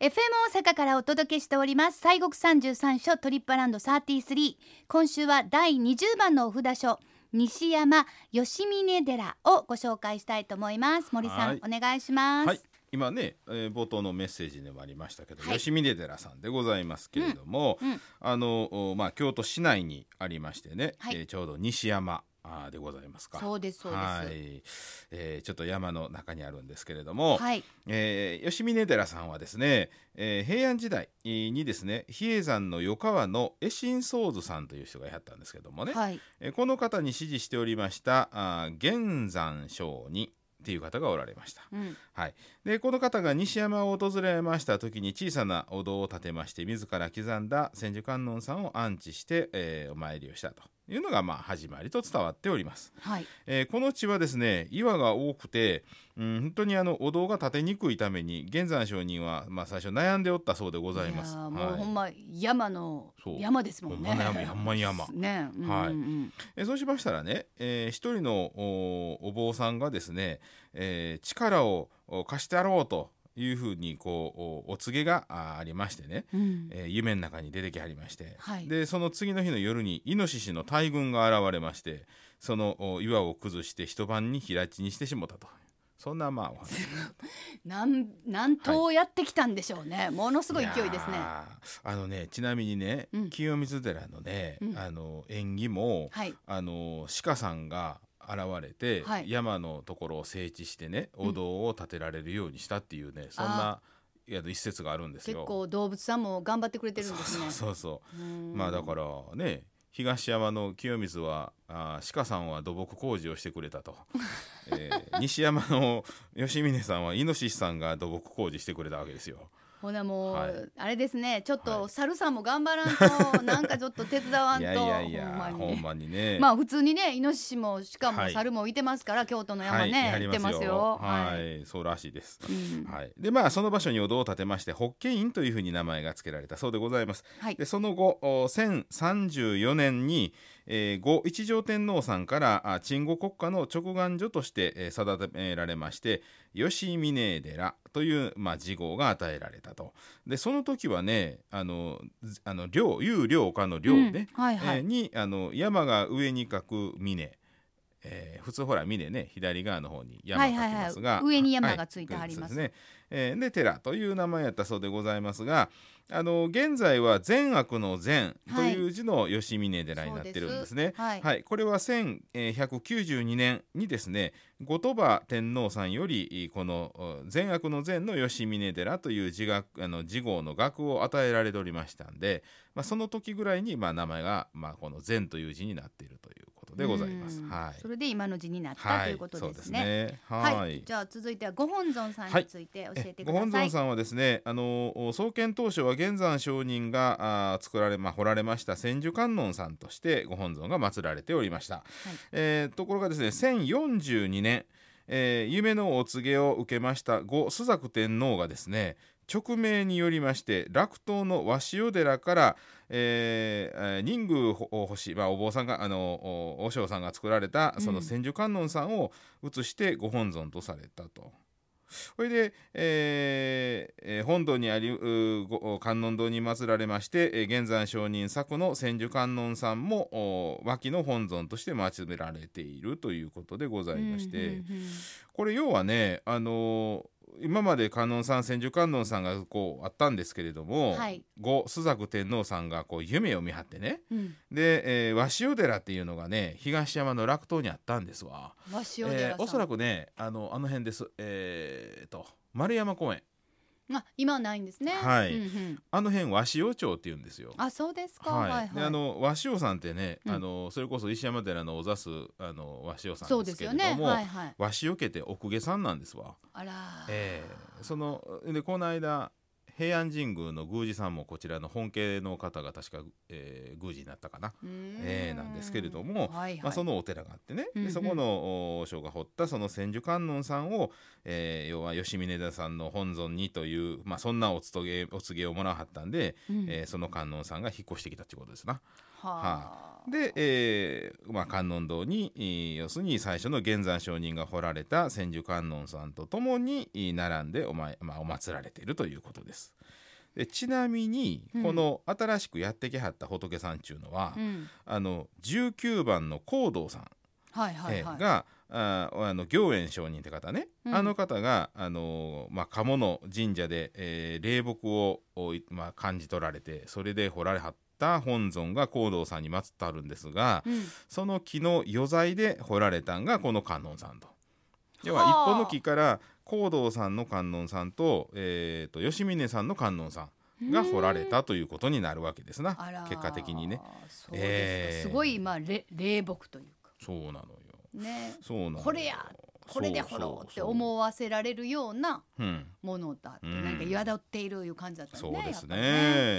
FM 大阪からお届けしております。西国三十三所トリップアランド33今週は第20番のお札所西山吉峰寺をご紹介したいと思います。森さん、はい。お願いします、はい。今ね、えー冒頭のメッセージでもありましたけど、はい。吉峰寺さんでございますけれども、うんうん。あのおまあ京都市内にありましてね、はい。えーちょうど西山あーでございますか。そうですそうです。はい、えーちょっと山の中にあるんですけれども、はい。えー吉峰寺さんはですね、えー平安時代にですね比叡山の余川の絵心宗図さんという人がやったんですけどもね、はい。えーこの方に支持しておりましたあー玄山上人っていう方がおられました。うん。はい、でこの方が西山を訪れました時に小さなお堂を建てまして自ら刻んだ千手観音さんを安置して、えーお参りをしたというのがまあ始まりと伝わっております。はい。えーこの地はですね岩が多くて、うん、本当にあのお堂が建てにくいために玄山上人は、まあ、最初悩んでおったそうでございます。もうはい。ほんま山のそう。山ですもんね。山山 ねうんうんうん。はい。えーそうしましたらね、えー一人のおお坊さんがですね、えー力をお貸してやろうというふうにこうおお告げがあありましてね、うん。えー夢の中に出てきはりまして、はい。でその次の日の夜にイノシシの大群が現れましてそのお岩を崩して一晩に平地にしてしもたと。そんなまあお話。なん何頭やってきたんでしょうね、ものすごい勢いですね。あのねちなみにね、うん。清水寺のね、うん。あの縁起も、はい。あの鹿さんが現れて、はい。山のところを整地してねお堂を建てられるようにしたっていうね、そんないや一説があるんです結よ。構動物さんも頑張ってくれてるんですね。そうそうまあだからね東山の清水はあー鹿さんは土木工事をしてくれたと、えー西山の吉峰さんはイノシシさんが土木工事してくれたわけですよ。ほなもう、はい。あれですね。ちょっとはい。猿さんも頑張らんと なんかちょっと手伝わんといやいやほんまに。ね。まあ普通にねイノシシも鹿もはい。猿もいてますから、京都の山はい、ね、やり行ってますよ。はい、そうらしいです。うん。はい、でまあその場所にお堂を建てまして法華院というふうに名前が付けられたそうでございます。はい。でその後お1034年に、えー、後一条天皇さんからあ鎮護国家の直願所として、えー定められまして吉峰寺という、まあ、事号が与えられたと。でその時はねあのずあの領有領下の領ね、うんはいはいえーにあの山が上に書く峰。えー普通ほら峰ね左側の方に山書きますが、はいはいはい上に山がついてありますそうですねえーで寺という名前やったそうでございますがあの現在は善悪の善という字の吉峰寺になってるんですね。はいはい、これは1192年にですね後鳥羽天皇さんよりこのお善悪の善の吉峰寺という字学あの字号の学を与えられておりましたんで、まあ、その時ぐらいにまあ名前が、まあ、この善という字になっているということでございます。うんはいそれで今の字になった、はいということですね。ね。はい、はいじゃあ続いてはご本尊さんについて教えてくごださい。本尊さんはですねあのお創建当初は玄山上人が作られ、まあ、掘られました千手観音さんとしてご本尊が祀られておりました、えーところがですね1042年、えー夢のお告げを受けました後朱雀天皇がですね勅命によりまして楽東の鷲尾寺から、えーえー任宮お星、まあ、お坊さんがあのお和尚さんが作られたその千手観音さんを移してご本尊とされたと。それで、えーえー本堂にあり観音堂に祀られまして、えー現在上人作の千手観音さんもお脇の本尊として祀られているということでございまして、これ要はね、あのー今まで観音さん千手観音さんがこうあったんですけれども、はい。後朱雀天皇さんがこう夢を見張ってね。うん。で、えー、鷲尾寺っていうのがね東山の楽東にあったんですわ。和塩寺さん、えーおそらくねあのあの辺です。えー、と丸山公園あ今はないんですね。はいうんうんあの辺鷲尾町っていうんですよ。あそうですか。はいはいはい。であの鷲尾さんってね、うんあのそれこそ石山寺のお座すあの鷲尾さそうんでです。けれども、はいはい。鷲尾家って奥下さんなんですわ。あら。ええそのでこの間平安神宮の宮司さんもこちらの本家の方が確か、えー宮司になったかな。えーなんですけれどもはいはい。まあ、そのお寺があってね、うんうんでそこのお師匠が掘ったその千手観音さんを、えー要は吉峰田さんの本尊にという、まあ、そんなお告げお告げをもらわはったんで、うんえーその観音さんが引っ越してきたっていうことですな。はあ、で、えーまあ、観音堂にえー要するに最初の現山上人が彫られた千手観音さんとともにえー並んでお,、ままあ、お祀られているということです。でちなみにうん。この新しくやってきはった仏さんっていうのは、うん、あの19番の光道さん。はいはいはい。えーがああの行円上人って方ね、うん。あの方があの、まあ、鴨の神社で、えー霊木を、まあ、感じ取られてそれで彫られはった本尊が光道さんに祀ってあるんですがうん、その木の余材で彫られたんがこの観音さんと。要ははあ。一本の木から光道さんの観音さんと,、えー、と吉峰さんの観音さんが彫られたということになるわけですな。結果的にね。すか、えー。すごいまあれ霊木というか。そうなのよ。ね。そうなのよ。これやこれで掘ろうって思わせられるようなものだって、うん。なんか宿っているいう感じだったよね。そうですね。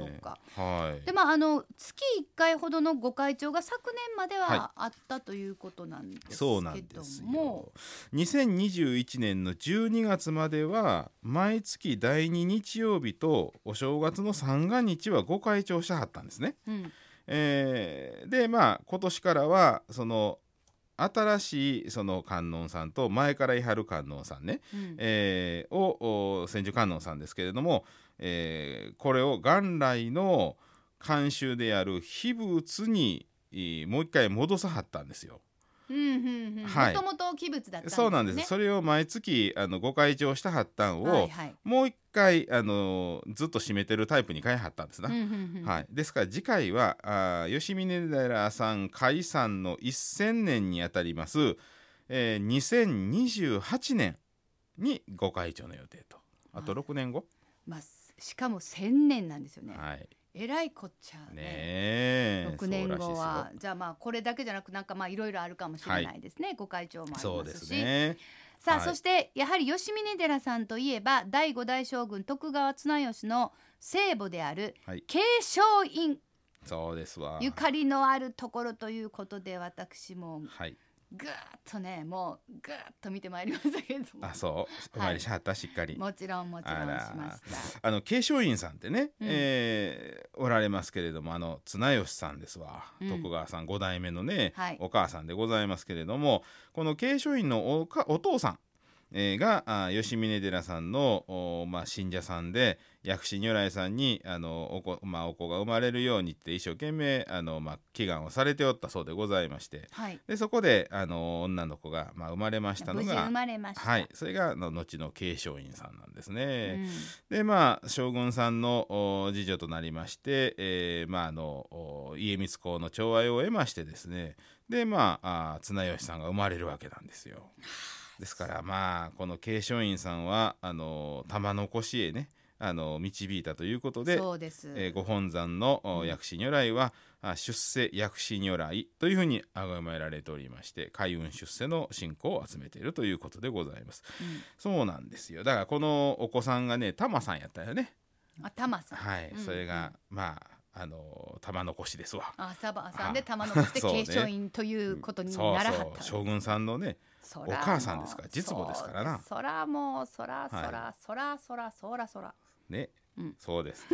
ね。はい。でまああの月1回ほどのご会長が昨年まではい。はあったということなんですけどそうなんですもよ。2021年の12月までは毎月第2日曜日とお正月の三が日はご会長してはったんですね。うん。えーでまあ今年からはその新しいその観音さんと前からいはる観音さんね、うんえーをお千手観音さんですけれども、えーこれを元来の慣習である秘仏にえーもう一回戻さはったんですよ。もともと器物だったんですね。そうなんです。それを毎月あのご会長したはったんを、はいはい。もう一回あのずっと締めてるタイプに変えはったんですな。はい、ですから次回はあー吉峰寺さん解散の1000年にあたります、えー2028年にご会長の予定とあとはい6年後、まあしかも千年なんですよね。はいえらいこっちゃね。え6年後は。じゃあまあこれだけじゃなくなんかまあいろいろあるかもしれないですね、ご会長もありますし。そうですね。さあ、はい。そしてやはり吉峰寺さんといえば第五代将軍徳川綱吉の聖母であるはい。慶祥院。そうですわ。ゆかりのあるところということで私も。はいぐーっとねもうぐーっと見てまいりましたけれども。あそう。お参りしはった、しっかり。もちろんもちろんしました。あの慶祥院さんってね、うん。えーおられますけれどもあの綱吉さんですわ、うん。徳川さん5代目のね、はい。お母さんでございますけれどもこの慶祥院のおかお父さん、えーがあ吉峰寺さんのお、まあ、信者さんで薬師如来さんにあのお子,、まあ、お子が生まれるようにって一生懸命あの、まあ、祈願をされておったそうでございまして。はい。でそこであの女の子が、まあ、生まれましたのが無事生まれました、はい、それがあの後の慶祥院さんなんですね。うん。でまあ将軍さんのお次女となりまして、えーまあ、あのお家光公の寵愛を得ましてですね。でまああ綱吉さんが生まれるわけなんですよ。ですからまあこの慶祥院さんはあの玉残しへねあの導いたということで、そうです、えーご本山の薬師如来は、あ出世薬師如来というふうに崇められておりまして開運出世の信仰を集めているということでございます。うん。そうなんですよ。だからこのお子さんがねタマさんやったよね。あ玉さん。はい、うんそれがまああの玉残しですわ。あサバさんで玉残してそうね。継承院ということにならはった。そう。将軍さんのねお母さんですか？ら実母ですからな。そらもうそらそはらそらそらそらそら。ね、うん。そうです。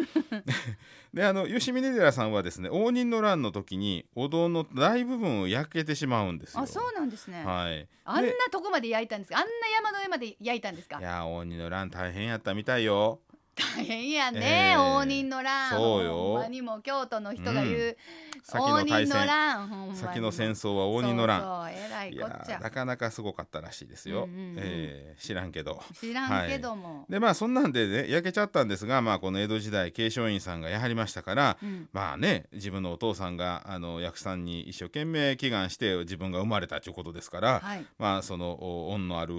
であの吉峰寺さんはですね応仁の乱の時にお堂の大部分を焼けてしまうんですよ。あそうなんですね。はい。あんなでとこまで焼いたんですか？あんな山の上まで焼いたんですか？いや応仁の乱大変やったみたいよ大変やね、えー応仁の乱。そうよ。ほんまにも京都の人が言う、先応仁の乱先の戦。争は応仁の乱。そうえらいいこっちゃ。やなかなかすごかったらしいですよ、うんうんうん。えー知らんけど。知らんけども、でまあそんなんでね焼けちゃったんですが、まあ、この江戸時代慶祥院さんがやはりましたから、うん。まあね自分のお父さんがあの薬さんに一生懸命祈願して自分が生まれたということですから、はい。まあそのお恩のある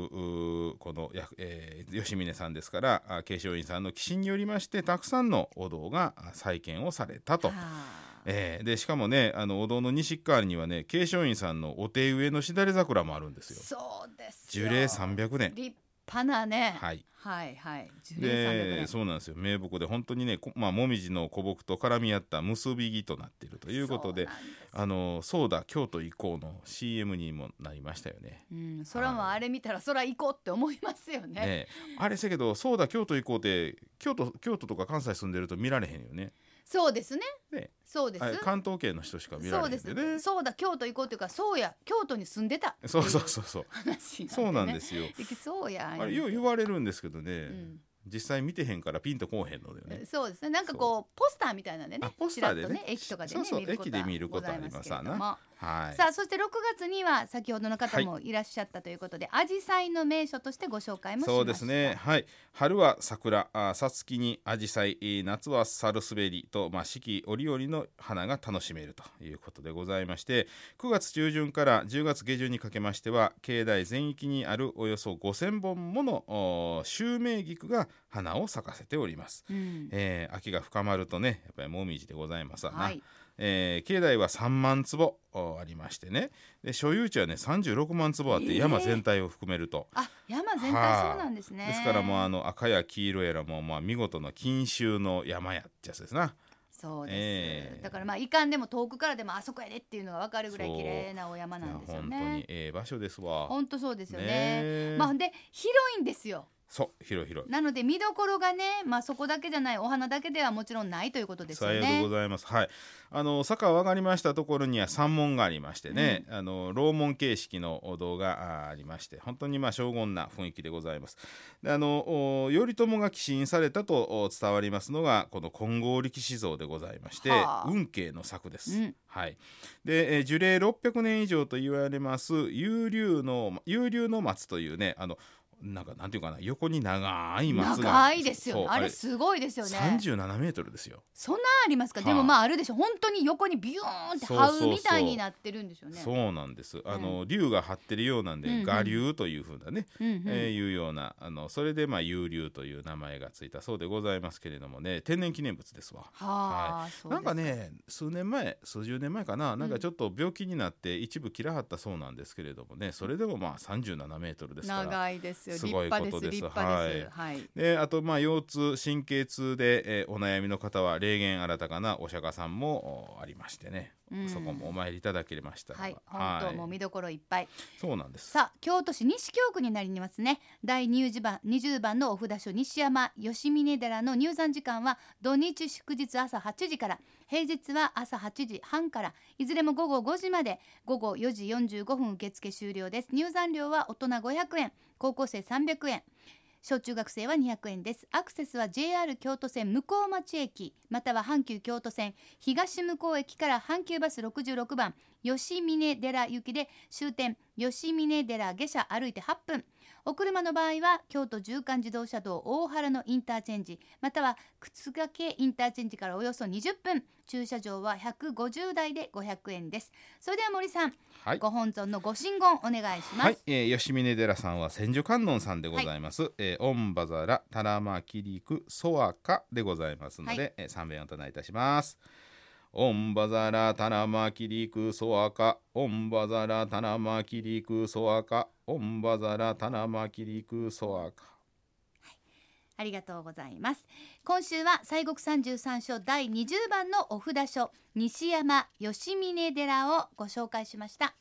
このや、えー吉峰さんですからあ慶祥院さんの寄進によりましてたくさんのお堂があ再建をされたと。はあえーでしかもねあのお堂の西側にはね慶祥院さんのお手植えのしだれ桜もあるんですよ。そうですよ樹齢300年。立派なね、はい。はいはい。樹齢300で年そうなんですよ。名木で本当にねこまあもみじの古木と絡み合った結び木となっているということであのそうだ京都行こうの CM にもなりましたよね。うん、空もあれ見たら空行こうって思いますよね。ねあれせやけどそうだ京都行こうって京都京都とか関西住んでると見られへんよね。そうですね。ね。そうです。はい関東圏の人しか見らそうでれへんです。ねそうだ京都行こうというかそうや京都に住んでた。そうそうそうそう。話そうなんですすよ。できそうやあれよう言われるんですけどね、うん。実際見てへんからピンとこうへんのだよね。そうですね。なんかこうポスターみたいなんでね。あポスターでね。ちらっと駅とかでねそうそう見ることは駅で見ることあります。わなはいさあそして6月には先ほどの方もいらっしゃったということで、アジサイの名所としてご紹介もしましたそうですね。はい。春は桜、あさつきにアジサイ、えー夏はサルスベリと、まあ、四季折々の花が楽しめるということでございまして、9月中旬から10月下旬にかけましては、境内全域にあるおよそ5000本ものお襲名菊が花を咲かせております。うん。えー秋が深まるとね、やっぱりもみじでございますわな。はい。えー境内は3万坪おありましてね。で所有地はね36万坪あってえー。山全体を含めると、あ山全はあ。体そうなんですね。ですからもうあの赤や黄色やらもうまあ見事な金秋の山やってやつですな。そうです、ええだからまあいかんでも遠くからでもあそこやでっていうのが分かるぐらい綺麗なお山なんですよいや本当にねええ場所ですわ。本当そうですよね。え。まあで広いんですよそう広い広いなので見どころがねまあそこだけじゃないお花だけではもちろんないということですよさようでねございます。はい。あの坂を上がりましたところには山門がありましてね、あの楼門形式のお堂があありまして、本当にまあ荘厳な雰囲気でございます。であのお頼朝が寄進されたとお伝わりますのがこの金剛力士像でございまして、はあ運慶の作です。うんはい。で、えー樹齢600年以上と言われます幽流の幽流の松というね、あのなんかなんていうかな横に長い松が。長いですよね。あれすごいですよね。37メートルですよ。そんなありますか、はあでもまああるでしょ。本当に横にビューンって這そうみたいになってるんですよね。そうなんです。あの、竜が張ってるようなんで、うんうん。我竜というふうなね、うんうん。えーいうようなあのそれでまあ幽竜という名前がついたそうでございますけれどもね、天然記念物ですわ。はあ、そうですなんかね数年前数十年前かななんかちょっと病気になって一部切らはったそうなんですけれどもねそれでもまあ37メートルですから。長いですよ。立すごいことです。立派です。はい、であとまあ腰痛神経痛で、えーお悩みの方は霊言新たかなお釈迦さんもおありましてね、うんそこもお参りいただけましたら。はい、本当もう見どころいっぱい。そうなんです。さあ京都市西京区になりますね第20番20番のお札所西山吉峰寺の入山時間は土日祝日朝8時から平日は朝8時半からいずれも午後5時まで午後4時45分受付終了です。入山料は大人500円高校生300円小中学生は200円です。アクセスは JR 京都線向町駅または阪急京都線東向こう駅から阪急バス66番吉峰寺行きで終点吉峰寺下車歩いて8分。お車の場合は京都縦貫自動車道大原のインターチェンジまたは靴掛インターチェンジからおよそ20分駐車場は150台で500円です。それでは森さん、はい。ご本尊のご神言お願いします、はい、えー、吉峰寺さんは千手観音さんでございます。えーオンバザラタラマキリクソアカでございますので、はい。えー三遍お唱えいたします。オンバザラタラマキリクソアカオンバザラタラマキリクソアカオンバザラタナマキリクソアカありがとうございます。今週は西国三十三所第20番のお札書西山吉峰寺をご紹介しました。